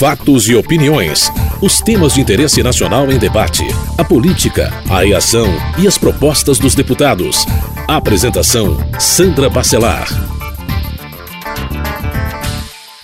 Fatos e opiniões. Os temas de interesse nacional em debate. A política, a reação e as propostas dos deputados. Apresentação: Sandra Bacelar.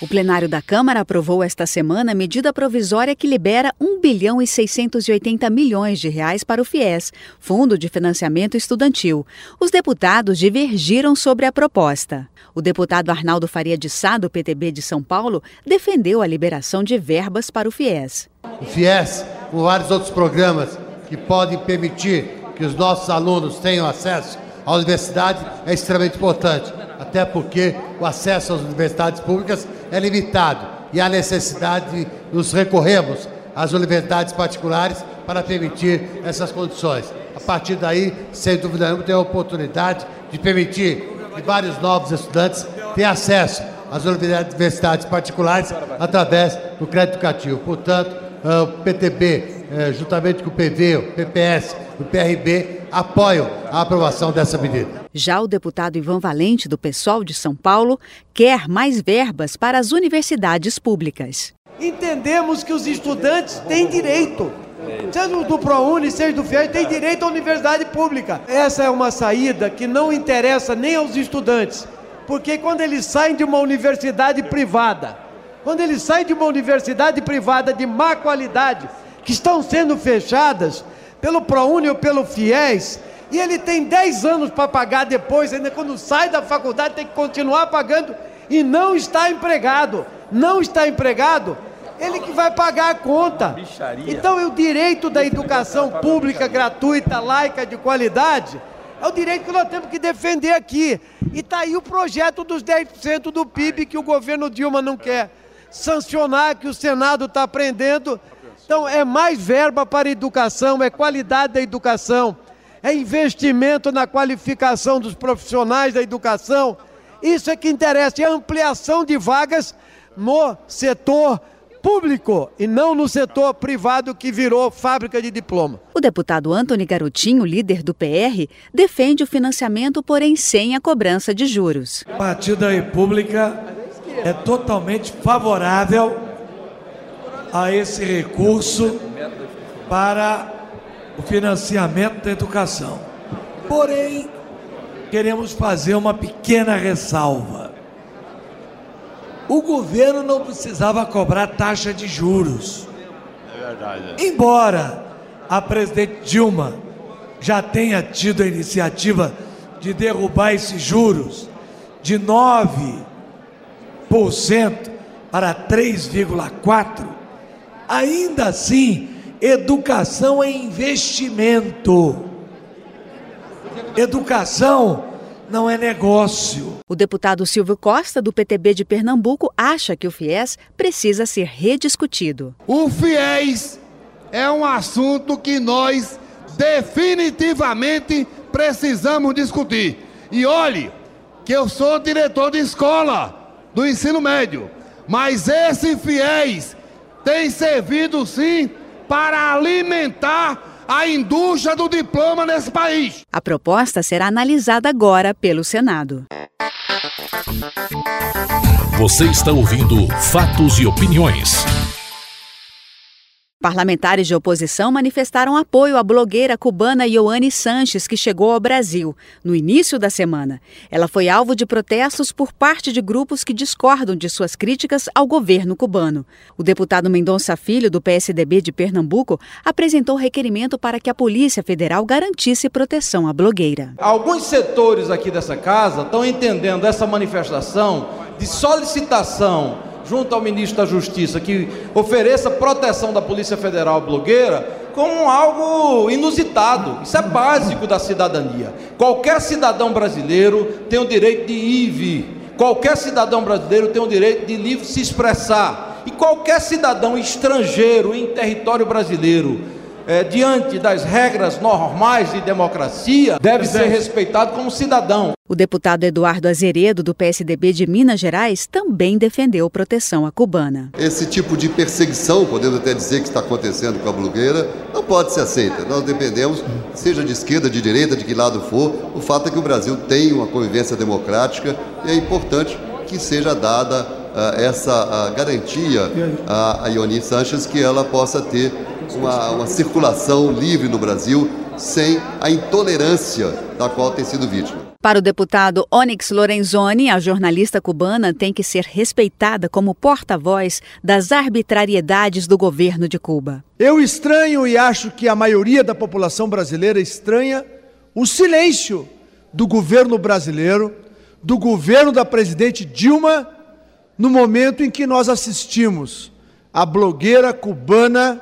O plenário da Câmara aprovou esta semana medida provisória que libera 1 bilhão e 680 milhões de reais para o FIES, Fundo de Financiamento Estudantil. Os deputados divergiram sobre a proposta. O deputado Arnaldo Faria de Sá, do PTB de São Paulo, defendeu a liberação de verbas para o FIES. O FIES, com vários outros programas que podem permitir que os nossos alunos tenham acesso à universidade, é extremamente importante até porque o acesso às universidades públicas é limitado e há necessidade de nos recorrermos às universidades particulares para permitir essas condições. A partir daí, sem dúvida nenhuma, tem a oportunidade de permitir que vários novos estudantes tenham acesso às universidades particulares através do crédito educativo. Portanto, ah, o PTB, eh, juntamente com o PV, o PPS, o PRB, apoiam a aprovação dessa medida. Já o deputado Ivan Valente, do PSOL de São Paulo, quer mais verbas para as universidades públicas. Entendemos que os estudantes têm direito. Seja do ProUni, seja do FIES, tem direito à universidade pública. Essa é uma saída que não interessa nem aos estudantes, porque quando eles saem de uma universidade privada, quando eles saem de uma universidade privada de má qualidade, que estão sendo fechadas, pelo ProUni ou pelo FIES, e ele tem 10 anos para pagar depois, ainda quando sai da faculdade tem que continuar pagando e não está empregado. Não está empregado, ele que vai pagar a conta. Então, o direito da educação pública, gratuita, laica, de qualidade, é o direito que nós temos que defender aqui. E está aí o projeto dos 10% do PIB que o governo Dilma não quer sancionar, que o Senado está aprendendo então, é mais verba para educação, é qualidade da educação, é investimento na qualificação dos profissionais da educação. Isso é que interessa, é ampliação de vagas no setor público e não no setor privado que virou fábrica de diploma. O deputado Antony Garotinho, líder do PR, defende o financiamento, porém sem a cobrança de juros. O Partido da República é totalmente favorável a esse recurso para o financiamento da educação. Porém, queremos fazer uma pequena ressalva. O governo não precisava cobrar taxa de juros. É verdade. Embora a presidente Dilma já tenha tido a iniciativa de derrubar esses juros de 9% para 3,4%, Ainda assim, educação é investimento. Educação não é negócio. O deputado Silvio Costa, do PTB de Pernambuco, acha que o FIES precisa ser rediscutido. O FIES é um assunto que nós definitivamente precisamos discutir. E olhe, que eu sou diretor de escola do ensino médio, mas esse FIES tem servido sim para alimentar a indústria do diploma nesse país. A proposta será analisada agora pelo Senado. Você está ouvindo Fatos e Opiniões. Parlamentares de oposição manifestaram apoio à blogueira cubana Ioane Sanches, que chegou ao Brasil no início da semana. Ela foi alvo de protestos por parte de grupos que discordam de suas críticas ao governo cubano. O deputado Mendonça Filho, do PSDB de Pernambuco, apresentou requerimento para que a Polícia Federal garantisse proteção à blogueira. Alguns setores aqui dessa casa estão entendendo essa manifestação de solicitação junto ao ministro da Justiça que ofereça proteção da Polícia Federal blogueira como algo inusitado. Isso é básico da cidadania. Qualquer cidadão brasileiro tem o direito de ir e vir. Qualquer cidadão brasileiro tem o direito de livre se expressar. E qualquer cidadão estrangeiro em território brasileiro é, diante das regras normais de democracia, deve ser respeitado como cidadão. O deputado Eduardo Azeredo, do PSDB de Minas Gerais, também defendeu proteção à cubana. Esse tipo de perseguição, podemos até dizer que está acontecendo com a blogueira, não pode ser aceita. Nós dependemos, seja de esquerda, de direita, de que lado for, o fato é que o Brasil tem uma convivência democrática e é importante que seja dada uh, essa uh, garantia a Ioni Sanches que ela possa ter uma, uma circulação livre no Brasil sem a intolerância da qual tem sido vítima. Para o deputado Onyx Lorenzoni, a jornalista cubana tem que ser respeitada como porta-voz das arbitrariedades do governo de Cuba. Eu estranho e acho que a maioria da população brasileira estranha o silêncio do governo brasileiro, do governo da presidente Dilma, no momento em que nós assistimos a blogueira cubana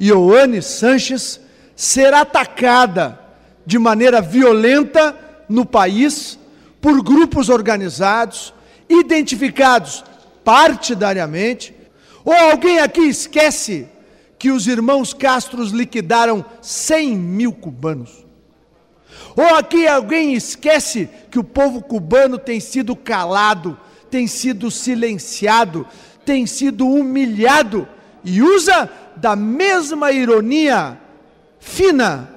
Ioane Sanches ser atacada de maneira violenta no país por grupos organizados, identificados partidariamente. Ou alguém aqui esquece que os irmãos Castros liquidaram 100 mil cubanos? Ou aqui alguém esquece que o povo cubano tem sido calado, tem sido silenciado, tem sido humilhado e usa da mesma ironia fina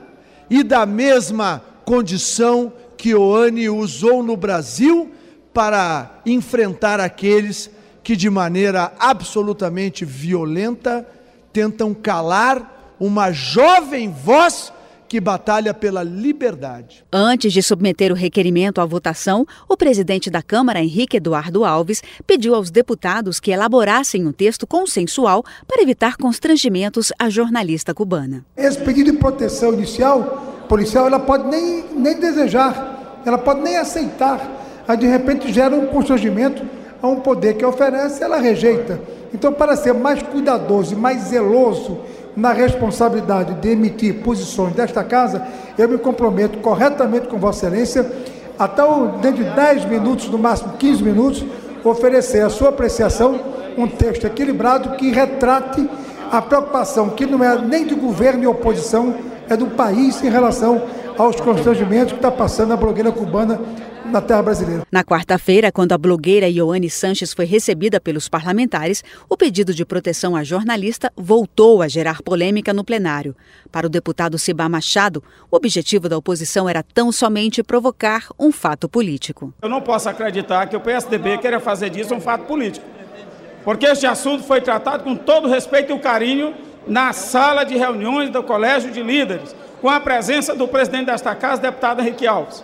e da mesma condição que Oane usou no Brasil para enfrentar aqueles que, de maneira absolutamente violenta, tentam calar uma jovem voz que batalha pela liberdade. Antes de submeter o requerimento à votação, o presidente da Câmara, Henrique Eduardo Alves, pediu aos deputados que elaborassem um texto consensual para evitar constrangimentos à jornalista cubana. Esse pedido de proteção inicial, policial, ela pode nem, nem desejar, ela pode nem aceitar. Aí, de repente, gera um constrangimento a um poder que oferece, ela rejeita. Então, para ser mais cuidadoso e mais zeloso na responsabilidade de emitir posições desta casa, eu me comprometo corretamente com Vossa Excelência, até o, dentro de 10 minutos, no máximo 15 minutos, oferecer a sua apreciação um texto equilibrado que retrate a preocupação que não é nem do governo e oposição, é do país em relação aos constrangimentos que está passando a blogueira cubana na terra brasileira. Na quarta-feira, quando a blogueira Ioane Sanches foi recebida pelos parlamentares, o pedido de proteção à jornalista voltou a gerar polêmica no plenário. Para o deputado Cibá Machado, o objetivo da oposição era tão somente provocar um fato político. Eu não posso acreditar que o PSDB queira fazer disso um fato político. Porque este assunto foi tratado com todo respeito e o carinho na sala de reuniões do Colégio de Líderes, com a presença do presidente desta casa, deputado Henrique Alves.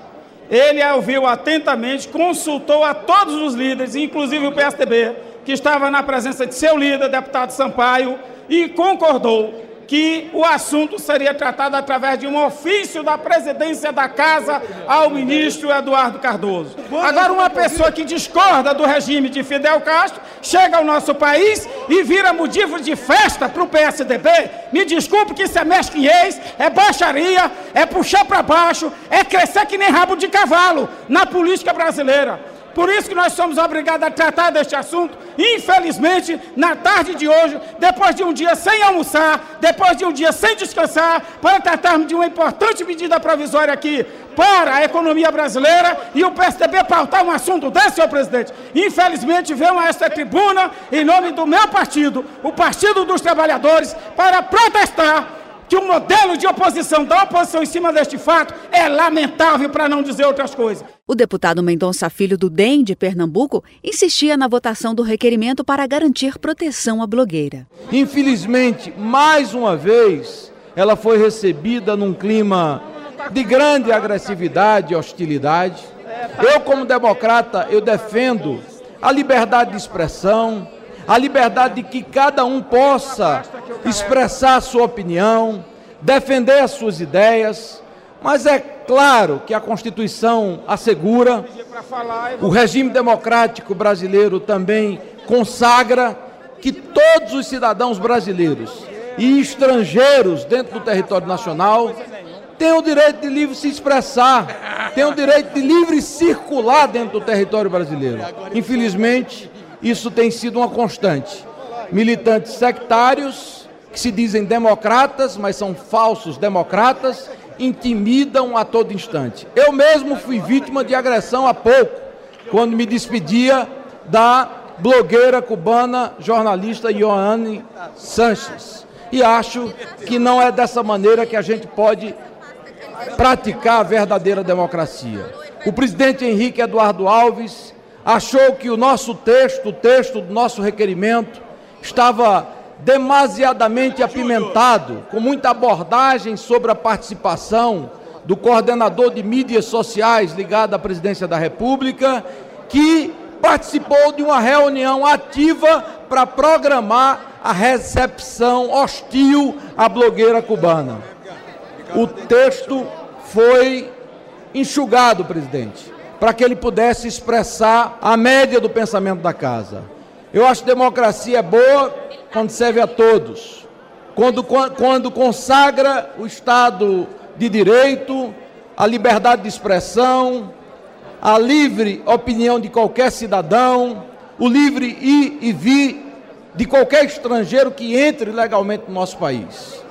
Ele a ouviu atentamente, consultou a todos os líderes, inclusive o PSDB, que estava na presença de seu líder, deputado Sampaio, e concordou que o assunto seria tratado através de um ofício da presidência da Casa ao ministro Eduardo Cardoso. Agora, uma pessoa que discorda do regime de Fidel Castro chega ao nosso país e vira motivo de festa para o PSDB. Me desculpe que isso é mesquinhez, é baixaria, é puxar para baixo, é crescer que nem rabo de cavalo na política brasileira. Por isso que nós somos obrigados a tratar deste assunto, infelizmente, na tarde de hoje, depois de um dia sem almoçar, depois de um dia sem descansar, para tratarmos de uma importante medida provisória aqui para a economia brasileira e o PSDB pautar um assunto desse, senhor presidente. Infelizmente, venho a esta tribuna, em nome do meu partido, o Partido dos Trabalhadores, para protestar que o modelo de oposição da oposição em cima deste fato é lamentável, para não dizer outras coisas. O deputado Mendonça Filho do DEM de Pernambuco insistia na votação do requerimento para garantir proteção à blogueira. Infelizmente, mais uma vez, ela foi recebida num clima de grande agressividade e hostilidade. Eu, como democrata, eu defendo a liberdade de expressão, a liberdade de que cada um possa expressar a sua opinião, defender as suas ideias, mas é claro que a Constituição assegura, o regime democrático brasileiro também consagra que todos os cidadãos brasileiros e estrangeiros dentro do território nacional têm o direito de livre se expressar, têm o direito de livre circular dentro do território brasileiro. Infelizmente, isso tem sido uma constante. Militantes sectários, que se dizem democratas, mas são falsos democratas, intimidam a todo instante. Eu mesmo fui vítima de agressão há pouco, quando me despedia da blogueira cubana, jornalista Ioane Sanches. E acho que não é dessa maneira que a gente pode praticar a verdadeira democracia. O presidente Henrique Eduardo Alves achou que o nosso texto, o texto do nosso requerimento, estava demasiadamente apimentado, com muita abordagem sobre a participação do coordenador de mídias sociais ligado à presidência da República, que participou de uma reunião ativa para programar a recepção hostil à blogueira cubana. O texto foi enxugado, presidente, para que ele pudesse expressar a média do pensamento da casa. Eu acho que democracia é boa quando serve a todos, quando, quando consagra o Estado de Direito, a liberdade de expressão, a livre opinião de qualquer cidadão, o livre ir e vir de qualquer estrangeiro que entre legalmente no nosso país.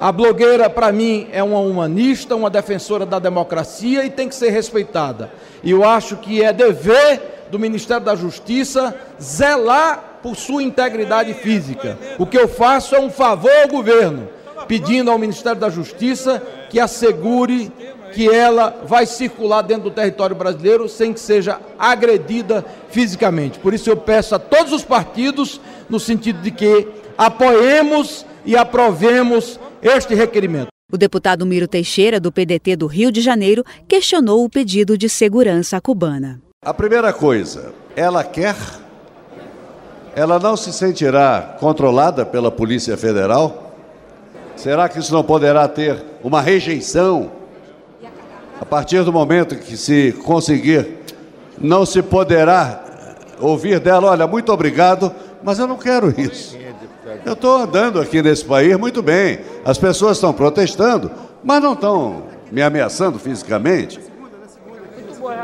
A blogueira, para mim, é uma humanista, uma defensora da democracia e tem que ser respeitada. E eu acho que é dever do Ministério da Justiça zelar por sua integridade física. O que eu faço é um favor ao governo, pedindo ao Ministério da Justiça que assegure que ela vai circular dentro do território brasileiro sem que seja agredida fisicamente. Por isso eu peço a todos os partidos no sentido de que apoiemos e aprovemos este requerimento. O deputado Miro Teixeira, do PDT do Rio de Janeiro, questionou o pedido de segurança cubana. A primeira coisa, ela quer, ela não se sentirá controlada pela Polícia Federal? Será que isso não poderá ter uma rejeição? A partir do momento que se conseguir, não se poderá ouvir dela: olha, muito obrigado, mas eu não quero isso. Eu estou andando aqui nesse país muito bem, as pessoas estão protestando, mas não estão me ameaçando fisicamente.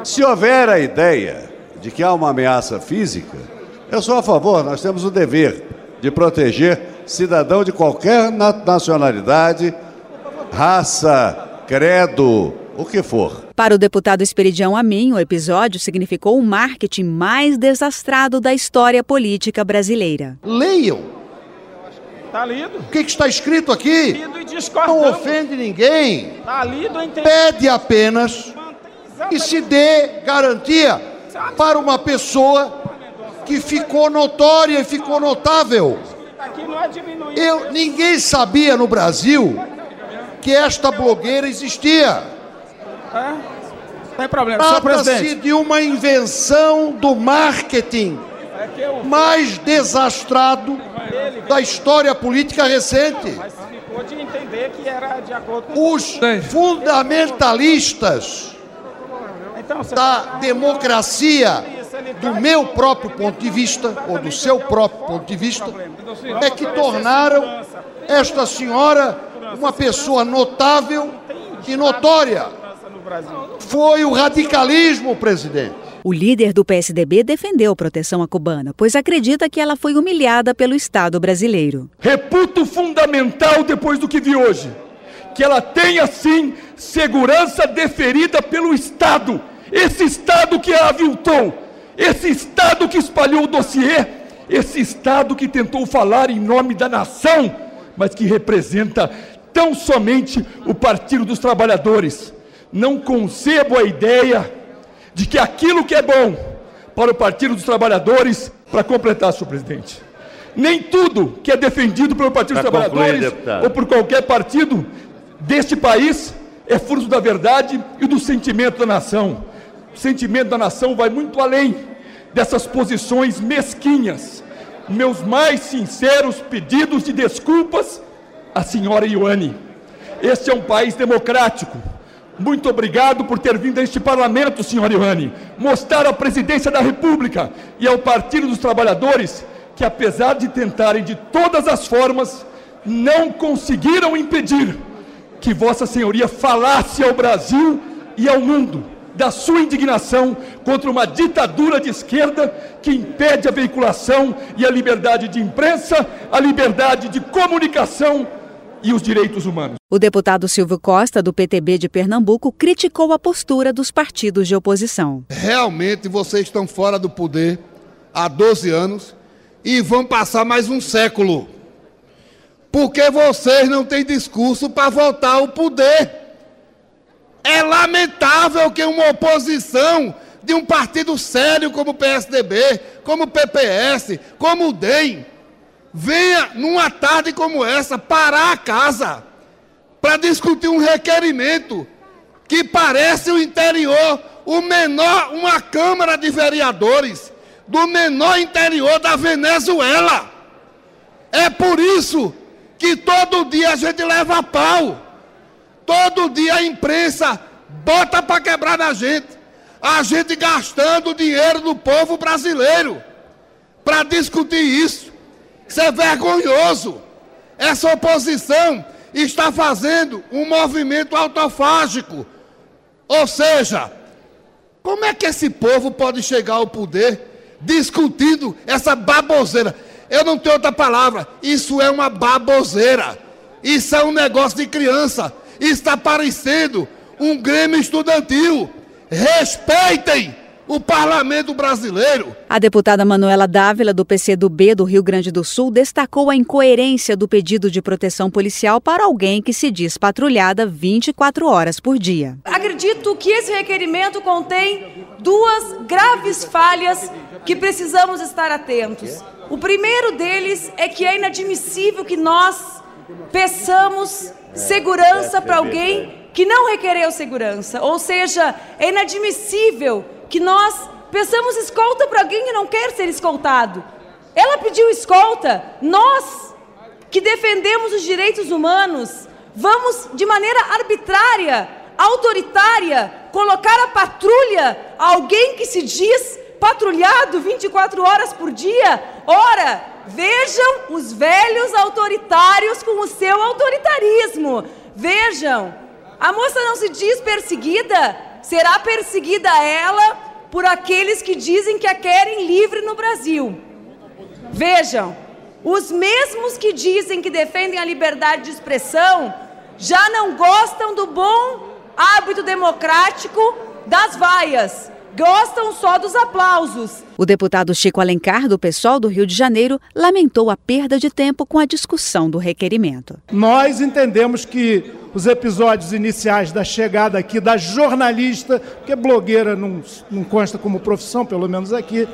Se houver a ideia de que há uma ameaça física, eu sou a favor, nós temos o dever de proteger cidadão de qualquer nacionalidade, raça, credo, o que for. Para o deputado Esperidião Amin, o episódio significou o marketing mais desastrado da história política brasileira. Leiam Está lido. O que, que, está escrito aqui? Não ofende ninguém. Está lido, Pede apenas e se dê garantia para uma pessoa que ficou notória e ficou notável. Eu, ninguém sabia no Brasil que esta blogueira existia. É? Tem problema, Trata-se de uma invenção do marketing mais desastrado da história política recente. Os fundamentalistas então, da democracia, do meu próprio ponto de vista, ou do seu próprio ponto de vista, é que tornaram esta senhora uma pessoa notável e notória. Foi o radicalismo, presidente. O líder do PSDB defendeu proteção à cubana, pois acredita que ela foi humilhada pelo Estado brasileiro. Reputo fundamental depois do que vi hoje, que ela tenha sim segurança deferida pelo Estado, esse Estado que a aviltou, esse Estado que espalhou o dossiê, esse Estado que tentou falar em nome da nação, mas que representa tão somente o Partido dos Trabalhadores. Não concebo a ideia de que aquilo que é bom para o Partido dos Trabalhadores, para completar, senhor presidente, nem tudo que é defendido pelo Partido dos Trabalhadores concluir, ou por qualquer partido deste país é fruto da verdade e do sentimento da nação. O sentimento da nação vai muito além dessas posições mesquinhas. Meus mais sinceros pedidos de desculpas à senhora Ioane. Este é um país democrático muito obrigado por ter vindo a este parlamento, senhor Ioane, mostrar à presidência da República e ao Partido dos Trabalhadores que, apesar de tentarem de todas as formas, não conseguiram impedir que Vossa Senhoria falasse ao Brasil e ao mundo da sua indignação contra uma ditadura de esquerda que impede a veiculação e a liberdade de imprensa, a liberdade de comunicação e os direitos humanos. O deputado Silvio Costa, do PTB de Pernambuco, criticou a postura dos partidos de oposição. Realmente vocês estão fora do poder há 12 anos e vão passar mais um século. Porque vocês não têm discurso para voltar ao poder. É lamentável que uma oposição de um partido sério como o PSDB, como o PPS, como o DEM, venha numa tarde como essa parar a casa para discutir um requerimento que parece o interior, o menor, uma Câmara de Vereadores do menor interior da Venezuela. É por isso que todo dia a gente leva pau. Todo dia a imprensa bota para quebrar na gente. A gente gastando o dinheiro do povo brasileiro para discutir isso. Isso é vergonhoso. Essa oposição está fazendo um movimento autofágico. Ou seja, como é que esse povo pode chegar ao poder discutindo essa baboseira? Eu não tenho outra palavra. Isso é uma baboseira. Isso é um negócio de criança. Está parecendo um Grêmio estudantil. Respeitem! O parlamento brasileiro. A deputada Manuela Dávila, do PCdoB do Rio Grande do Sul, destacou a incoerência do pedido de proteção policial para alguém que se diz patrulhada 24 horas por dia. Acredito que esse requerimento contém duas graves falhas que precisamos estar atentos. O primeiro deles é que é inadmissível que nós peçamos segurança para alguém que não requereu segurança. Ou seja, é inadmissível que nós peçamos escolta para alguém que não quer ser escoltado. Ela pediu escolta, nós que defendemos os direitos humanos, vamos de maneira arbitrária, autoritária, colocar a patrulha a alguém que se diz patrulhado 24 horas por dia? Ora, vejam os velhos autoritários com o seu autoritarismo. Vejam, a moça não se diz perseguida, será perseguida ela por aqueles que dizem que a querem livre no Brasil. Vejam, os mesmos que dizem que defendem a liberdade de expressão já não gostam do bom hábito democrático das vaias. Gostam só dos aplausos. O deputado Chico Alencar, do PSOL do Rio de Janeiro, lamentou a perda de tempo com a discussão do requerimento. Nós entendemos que os episódios iniciais da chegada aqui da jornalista, porque blogueira não, não consta como profissão, pelo menos aqui,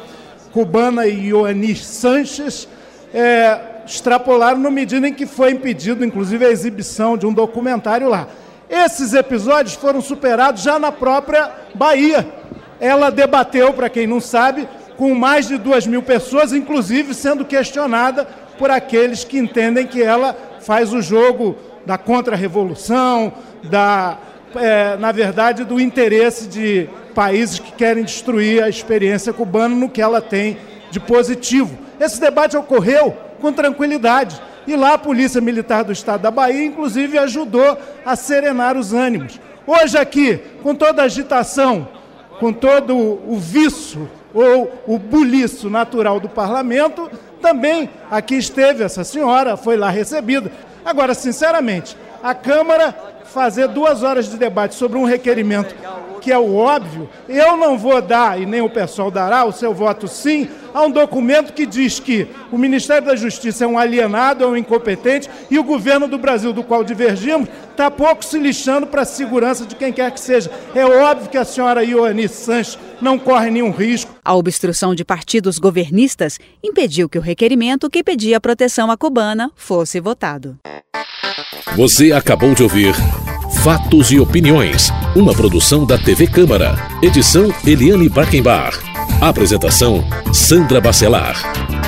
cubana Ioanni Sanches, é, extrapolaram na medida em que foi impedido, inclusive, a exibição de um documentário lá. Esses episódios foram superados já na própria Bahia. Ela debateu, para quem não sabe, com mais de duas mil pessoas, inclusive sendo questionada por aqueles que entendem que ela faz o jogo da contra-revolução, da, é, na verdade, do interesse de países que querem destruir a experiência cubana no que ela tem de positivo. Esse debate ocorreu com tranquilidade. E lá a Polícia Militar do Estado da Bahia, inclusive, ajudou a serenar os ânimos. Hoje aqui, com toda a agitação, com todo o vício ou o buliço natural do parlamento, também aqui esteve essa senhora, foi lá recebida. Agora, sinceramente, a Câmara fazer duas horas de debate sobre um requerimento que é o óbvio, eu não vou dar, e nem o pessoal dará, o seu voto sim, a um documento que diz que o Ministério da Justiça é um alienado, é um incompetente, e o governo do Brasil, do qual divergimos, está pouco se lixando para a segurança de quem quer que seja. É óbvio que a senhora Ioanni Sanches não corre nenhum risco. A obstrução de partidos governistas impediu que o requerimento que pedia proteção à cubana fosse votado. Você acabou de ouvir Fatos e Opiniões, uma produção da TV Câmara. Edição Eliane Barkenbach. Apresentação Sandra Bacelar.